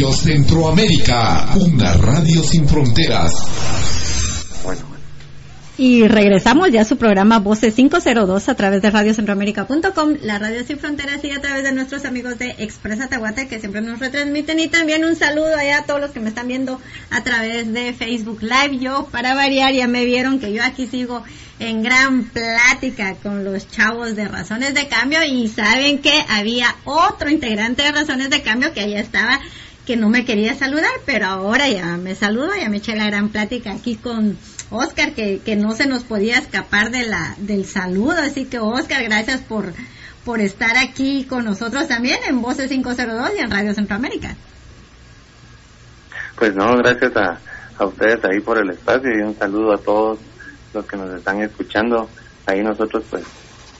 Radio Centroamérica, una radio sin fronteras. Bueno, Y regresamos ya a su programa Voces 502 a través de radiocentroamérica.com, la radio sin fronteras y a través de nuestros amigos de Expresa Tahuate que siempre nos retransmiten y también un saludo allá a todos los que me están viendo a través de Facebook Live. Yo, para variar, ya me vieron que yo aquí sigo en gran plática con los chavos de Razones de Cambio y saben que había otro integrante de Razones de Cambio que allá estaba que no me quería saludar, pero ahora ya me saludo, ya me eché la gran plática aquí con Oscar, que, que no se nos podía escapar de la, del saludo, así que Oscar, gracias por, por estar aquí con nosotros también en Voces 502 y en Radio Centroamérica. Pues no, gracias a, a ustedes ahí por el espacio y un saludo a todos los que nos están escuchando. Ahí nosotros pues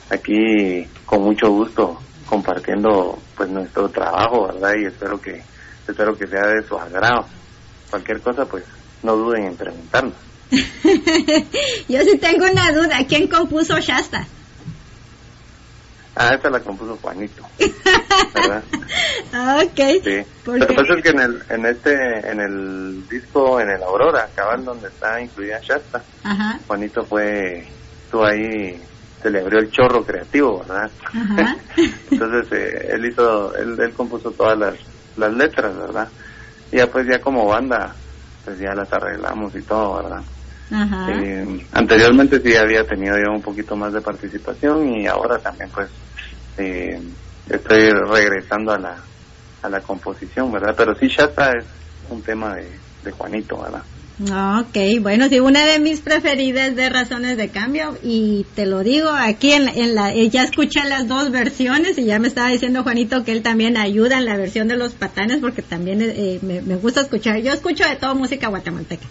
aquí con mucho gusto compartiendo pues nuestro trabajo, ¿verdad? Y espero que espero que sea de su agrado. Cualquier cosa pues no duden en preguntarnos. Yo sí tengo una duda, ¿quién compuso Shasta? Ah, esta la compuso Juanito, ¿verdad? Ah, ok. Sí. ¿Por Lo que pasa es que en el, en este, en el disco, en el Aurora, cabal donde está incluida Shasta, Ajá, Juanito fue, estuvo ahí, se le abrió el chorro creativo, ¿verdad? Ajá. Entonces eh, él hizo, él, él compuso todas las, las letras, ¿verdad? Y ya pues ya como banda, pues ya las arreglamos y todo, ¿verdad? ajá. Eh, anteriormente sí había tenido yo un poquito más de participación y ahora también pues eh, estoy regresando a la, a la composición, ¿verdad? Pero sí Shasta es un tema de, de Juanito, ¿verdad? Ok, bueno, sí, una de mis preferidas de Razones de Cambio y te lo digo, aquí en, en la, eh, ya escuché las dos versiones y ya me estaba diciendo Juanito que él también ayuda en la versión de los patanes porque también eh, me, me gusta escuchar, yo escucho de todo música guatemalteca.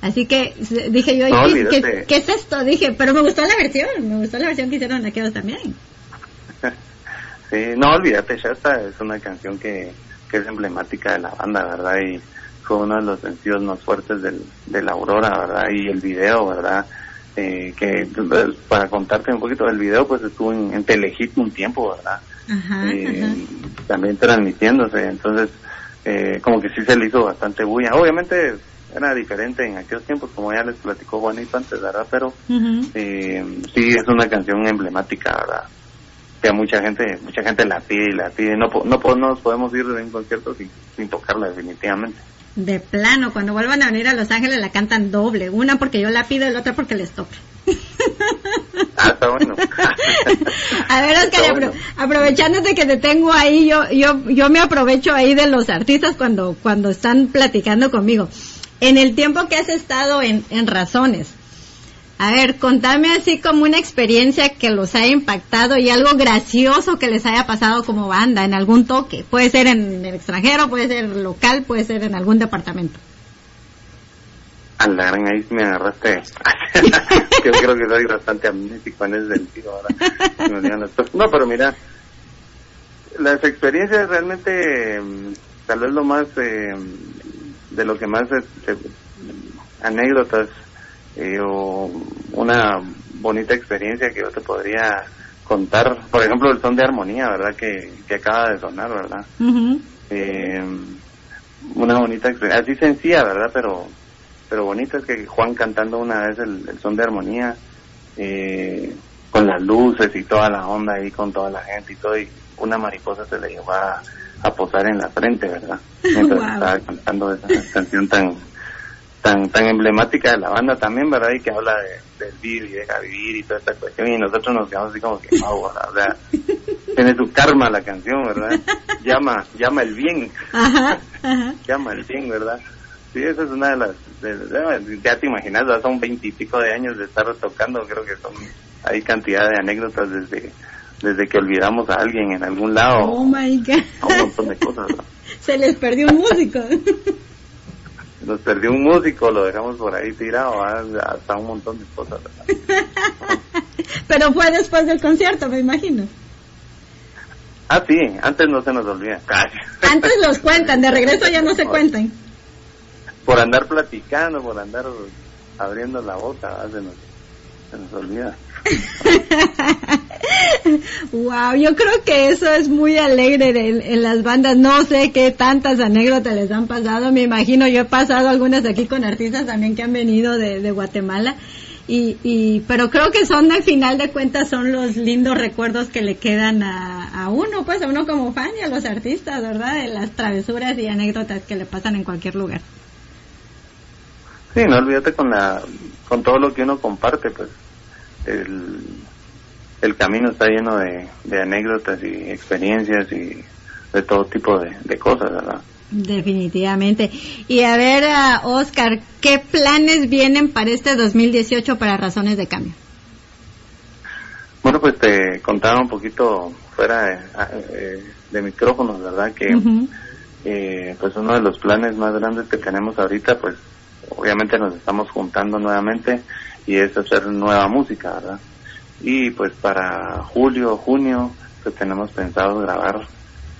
Así que dije yo, No, ¿qué, qué, olvídate. qué es esto? Dije, pero me gustó la versión, me gustó la versión que hicieron aquellos también. Sí, no olvídate, Shasta es una canción que, que es emblemática de la banda, ¿verdad? Y fue uno de los sencillos más fuertes del, de la Aurora, ¿verdad? Y el video, ¿verdad? Eh, que pues, para contarte un poquito del video, pues estuvo en, en Telehit un tiempo, ¿verdad? Ajá, Eh, ajá. también transmitiéndose, entonces eh, como que sí se le hizo bastante bulla. Obviamente era diferente en aquellos tiempos, como ya les platicó Juanito antes, ¿verdad? Pero eh, sí es una canción emblemática, ¿verdad? Que a mucha gente, mucha gente la pide y la pide. No, no, no nos podemos ir de un concierto sin, sin tocarla definitivamente. De plano, cuando vuelvan a venir a Los Ángeles la cantan doble, una porque yo la pido y la otra porque les toca. Ah, está bueno. A ver, Oscar, Está apro- bueno. aprovechándote que te tengo ahí, yo, yo, yo me aprovecho ahí de los artistas cuando, cuando están platicando conmigo. En el tiempo que has estado en, en Razones, a ver, contame así como una experiencia que los haya impactado y algo gracioso que les haya pasado como banda en algún toque. Puede ser en el extranjero, puede ser local, puede ser en algún departamento. A la gran ahí me agarraste. Yo creo que soy bastante amnésico en ese sentido ahora. No, pero mira, las experiencias realmente, mm, tal vez lo más, eh, de lo que más, este, anécdotas eh, o una bonita experiencia que yo te podría contar, por ejemplo, el son de armonía, ¿verdad? Que, que acaba de sonar, ¿verdad? Eh, una bonita experiencia, así sencilla, ¿verdad? Pero pero bonita es que Juan cantando una vez el, el son de armonía, eh, con las luces y toda la onda ahí, con toda la gente y todo, y una mariposa se le llevó a, a posar en la frente, ¿verdad? Mientras Wow. estaba cantando esa canción tan tan tan emblemática de la banda también, ¿verdad? Y que habla de, del vivir y deja vivir y toda esta cuestión, y nosotros nos quedamos así como que, wow, o sea, tiene su karma la canción, ¿verdad? Llama, llama el bien Ajá, ajá. llama el bien, ¿verdad? Sí, esa es una de las... de- de- ya te imaginas, son veintipico de años de estar tocando, creo que son... Hay cantidad de anécdotas desde desde que olvidamos a alguien en algún lado, Oh my God. un montón de cosas. ¿verdad? Se les perdió un músico. Nos perdió un músico, lo dejamos por ahí tirado, hasta un montón de cosas. Pero fue después del concierto, me imagino. Ah, sí, antes no se nos olvida. Antes los cuentan, de regreso ya no se cuentan. por andar platicando, por andar abriendo la boca, se nos, se nos olvida. Wow, yo creo que eso es muy alegre en las bandas. No sé qué tantas anécdotas les han pasado. Me imagino, yo he pasado algunas aquí con artistas también que han venido de, Guatemala. Y, y, pero creo que son al final de cuentas son los lindos recuerdos que le quedan a, a uno, pues a uno como fan y a los artistas, ¿verdad? De las travesuras y anécdotas que le pasan en cualquier lugar. Sí, no olvídate con la con todo lo que uno comparte, pues el, el camino está lleno de, de anécdotas y experiencias y de todo tipo de, de cosas, ¿verdad? Definitivamente. Y a ver, ah, Oscar, ¿qué planes vienen para este 2018 para Razones de Cambio? Bueno, pues te contaba un poquito fuera de, eh, de micrófonos, ¿verdad? Que eh, pues uno de los planes más grandes que tenemos ahorita, pues obviamente nos estamos juntando nuevamente y es hacer nueva música, ¿verdad? Y pues para julio, junio, pues tenemos pensado grabar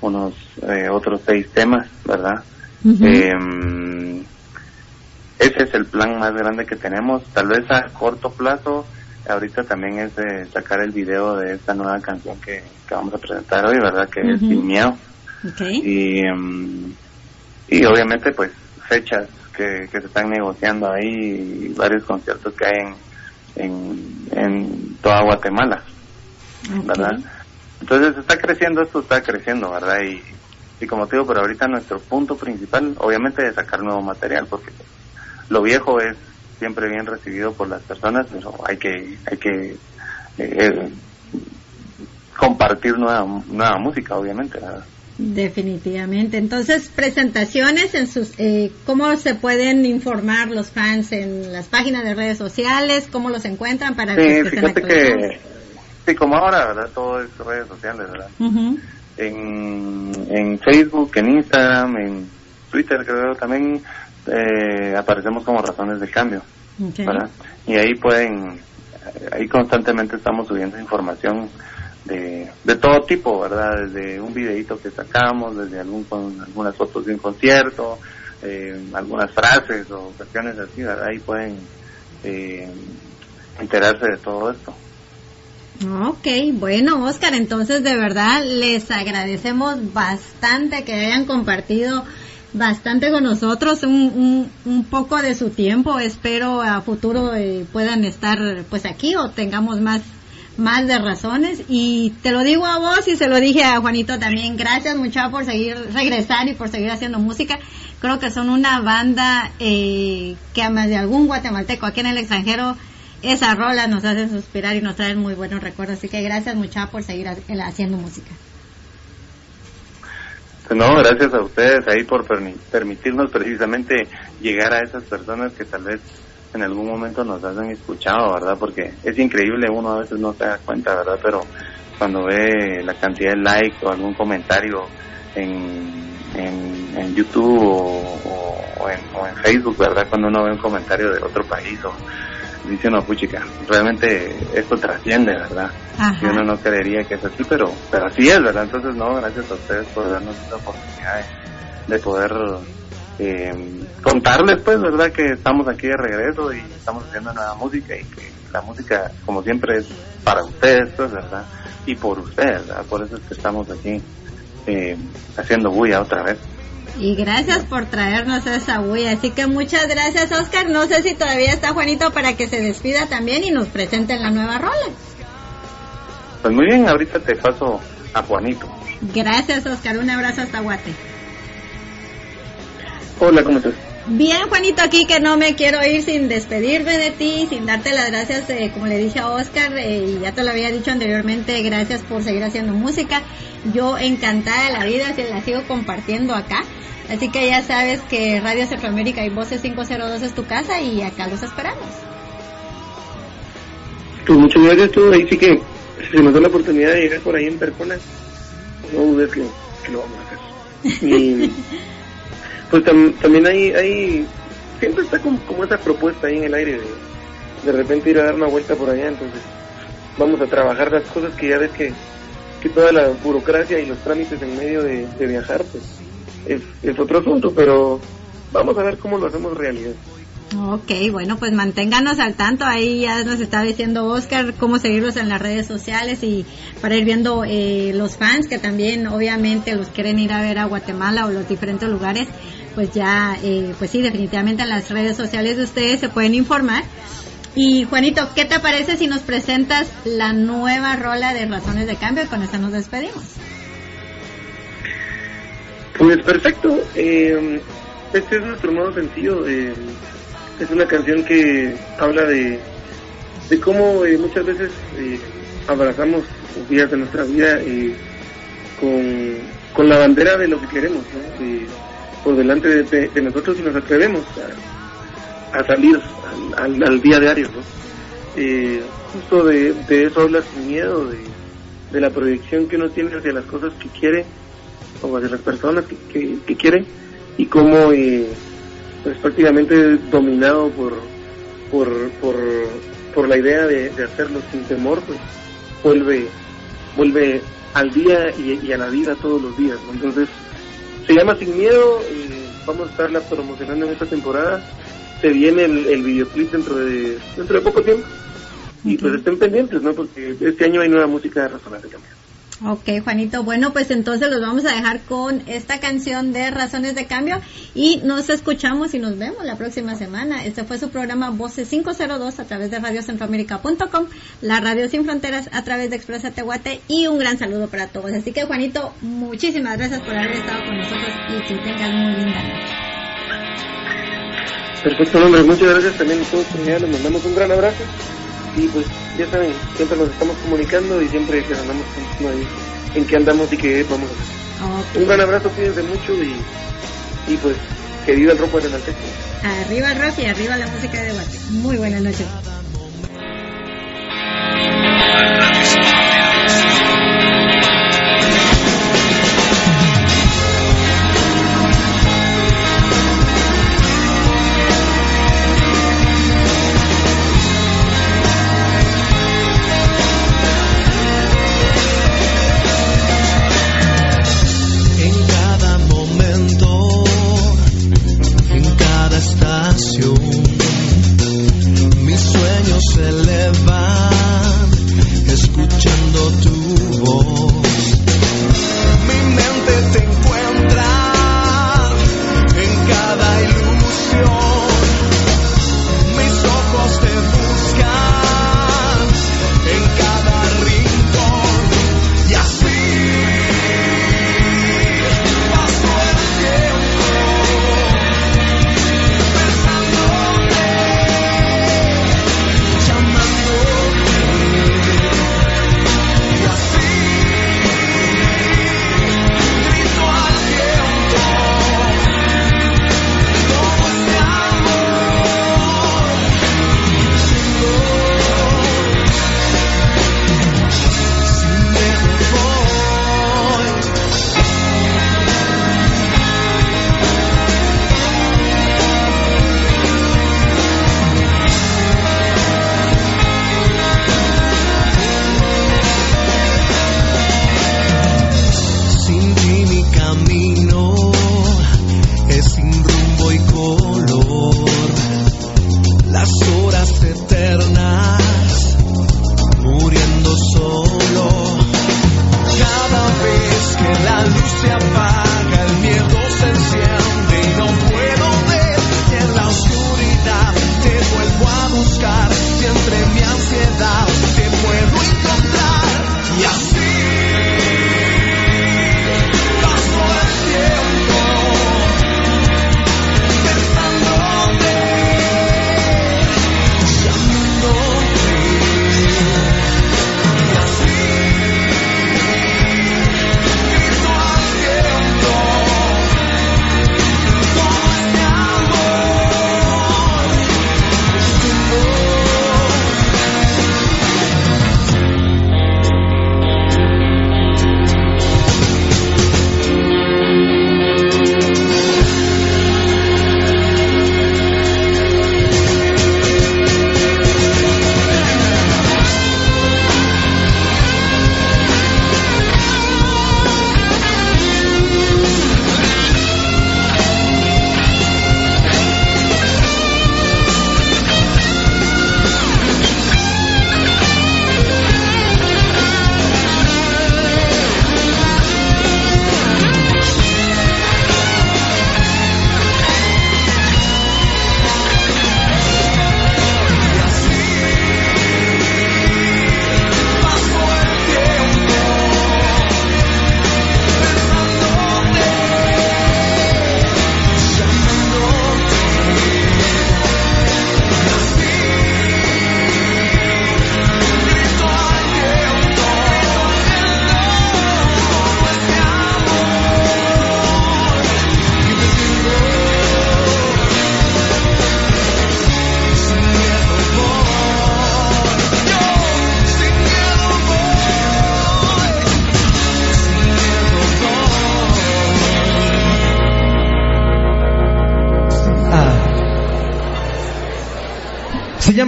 unos eh, otros seis temas, ¿verdad? Eh, ese es el plan más grande que tenemos. Tal vez a corto plazo, ahorita también es de sacar el video de esta nueva canción que, que vamos a presentar hoy, ¿verdad? Que es. Sin Miedo. Ok. Y, em, y obviamente, pues, fechas que, que se están negociando ahí y varios conciertos que hay en, en, en toda Guatemala, ¿verdad? Entonces está creciendo, esto está creciendo, ¿verdad? Y, y como te digo, pero ahorita nuestro punto principal, obviamente, es sacar nuevo material, porque lo viejo es siempre bien recibido por las personas, pero hay que, hay que eh, compartir nueva, nueva música, obviamente, ¿verdad? Definitivamente. Entonces, presentaciones en sus, eh, ¿cómo se pueden informar los fans en las páginas de redes sociales? ¿Cómo los encuentran para Sí, que fíjate que, sí, como ahora, ¿verdad? Todo es redes sociales, ¿verdad? En, en Facebook, en Instagram, en Twitter, creo también eh, aparecemos como Razones de Cambio. ¿verdad? Y ahí pueden, ahí constantemente estamos subiendo información de, todo tipo, ¿verdad? Desde un videito que sacamos, desde algún con algunas fotos de un concierto, eh, algunas frases o cuestiones así, ¿verdad? Ahí pueden eh, enterarse de todo esto. Ok, bueno, Oscar, entonces de verdad les agradecemos bastante que hayan compartido bastante con nosotros un, un, un poco de su tiempo. Espero a futuro eh, puedan estar pues aquí o tengamos más más de razones y te lo digo a vos y se lo dije a Juanito también gracias mucho por seguir regresar y por seguir haciendo música creo que son una banda eh, que a más de algún guatemalteco aquí en el extranjero esas rolas nos hacen suspirar y nos traen muy buenos recuerdos. Así que gracias mucha por seguir ha- haciendo música. No, gracias a ustedes ahí por permi- permitirnos precisamente llegar a esas personas que tal vez en algún momento nos hayan escuchado, ¿verdad? Porque es increíble, uno a veces no se da cuenta, ¿verdad? Pero cuando ve la cantidad de likes o algún comentario en, en, en YouTube o, o- o en, o en Facebook, ¿verdad? Cuando uno ve un comentario de otro país o dice uno, puchica, realmente esto trasciende, ¿verdad? Ajá. Y uno no creería que es así, pero, pero así es, ¿verdad? Entonces, no, gracias a ustedes por darnos esta oportunidad de, de poder eh, contarles, pues, ¿verdad? Que estamos aquí de regreso y estamos haciendo nueva música y que la música, como siempre, es para ustedes, pues, ¿verdad? Y por ustedes, ¿verdad? Por eso es que estamos aquí eh, haciendo bulla otra vez. Y gracias por traernos esa bulla. Así que muchas gracias, Oscar. No sé si todavía está Juanito para que se despida también y nos presenten la nueva rola. Pues muy bien, ahorita te paso a Juanito. Gracias, Oscar. Un abrazo hasta Guate. Hola, ¿cómo estás? Bien, Juanito, aquí que no me quiero ir sin despedirme de ti, sin darte las gracias, eh, como le dije a Oscar, eh, y ya te lo había dicho anteriormente, gracias por seguir haciendo música. Yo encantada de la vida, se la sigo compartiendo acá. Así que ya sabes que Radio Centroamérica y Voces 502 es tu casa y acá los esperamos. Pues muchas gracias tú, ahí sí que si se nos da la oportunidad de llegar por ahí en persona, no dudes que, que lo vamos a hacer. Y pues tam- también hay, hay, siempre está como, como esa propuesta ahí en el aire de de repente ir a dar una vuelta por allá, entonces vamos a trabajar las cosas que ya ves que, que toda la burocracia y los trámites en medio de, de viajar, pues es, es otro asunto, pero vamos a ver cómo lo hacemos realidad. Ok, bueno, pues manténganos al tanto. Ahí ya nos está diciendo Oscar cómo seguirlos en las redes sociales y para ir viendo eh, los fans que también obviamente los quieren ir a ver a Guatemala o los diferentes lugares. Pues ya, eh, pues sí, definitivamente en las redes sociales de ustedes se pueden informar. Y Juanito, ¿qué te parece si nos presentas la nueva rola de Razones de Cambio? Con esta nos despedimos. Pues perfecto. Eh, este es nuestro nuevo sencillo. eh, es una canción que habla de, de cómo eh, muchas veces eh, abrazamos días de nuestra vida eh, con, con la bandera de lo que queremos, ¿no? Por delante de, nosotros y nos atrevemos a, salir al, día diario. ¿no? Eh, justo de, de eso habla sin miedo, de, de la proyección que uno tiene hacia las cosas que quiere o hacia las personas que, que, que quiere y cómo eh, pues prácticamente dominado por por, por, por la idea de, de hacerlo sin temor pues vuelve vuelve al día y, y a la vida todos los días ¿no? entonces se llama sin miedo eh, vamos a estarla promocionando en esta temporada. Se viene el, el videoclip dentro de dentro de poco tiempo. Y pues estén pendientes no porque este año hay nueva música de de Cambio Ok, Juanito. Bueno, pues entonces los vamos a dejar con esta canción de Razones de Cambio y nos escuchamos y nos vemos la próxima semana. Este fue su programa Voces 502 a través de radiocentroamérica.com, la radio sin fronteras a través de Expresa Tehuate y un gran saludo para todos. Así que, Juanito, muchísimas gracias por haber estado con nosotros y que tengan muy linda noche. Perfecto, hombre, muchas gracias también a todos les mandamos un gran abrazo y pues ya saben, siempre nos estamos comunicando y siempre les andamos en qué andamos y qué vamos a hacer. Un gran abrazo, cuídense mucho y, y pues que viva el rojo en el Alteco. Arriba el rock y arriba la música de Guate. Muy buenas noches. Cada estación. Mis sueños se elevan, escuchando tu voz. Mi mente te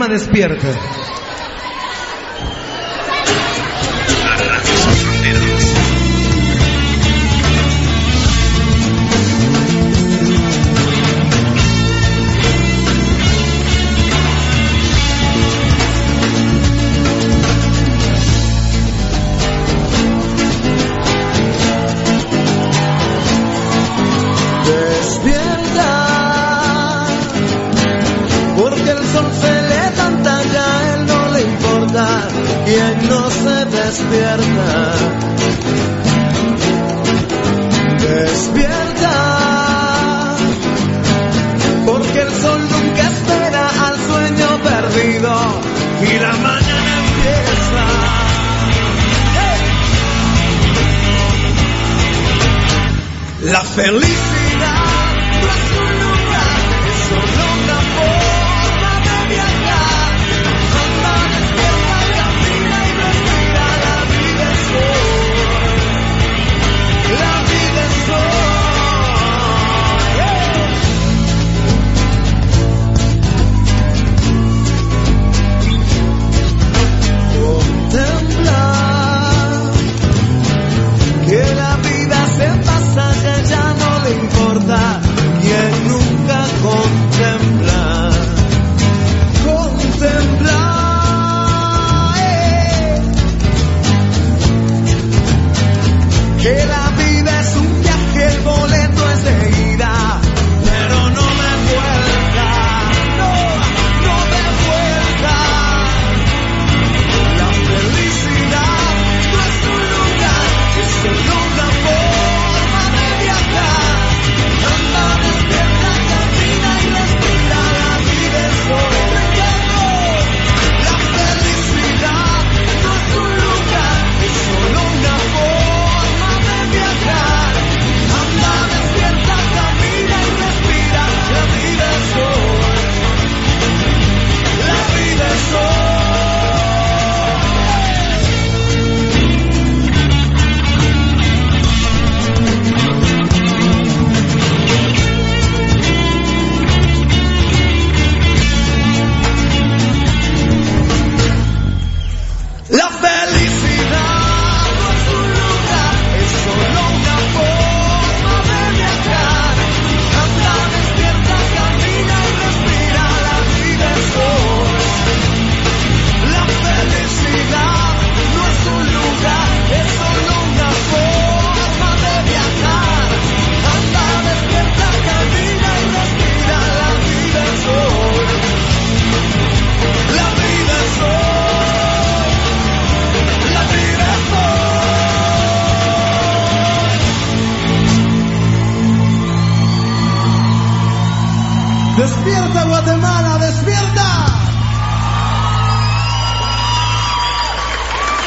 llama Despierta.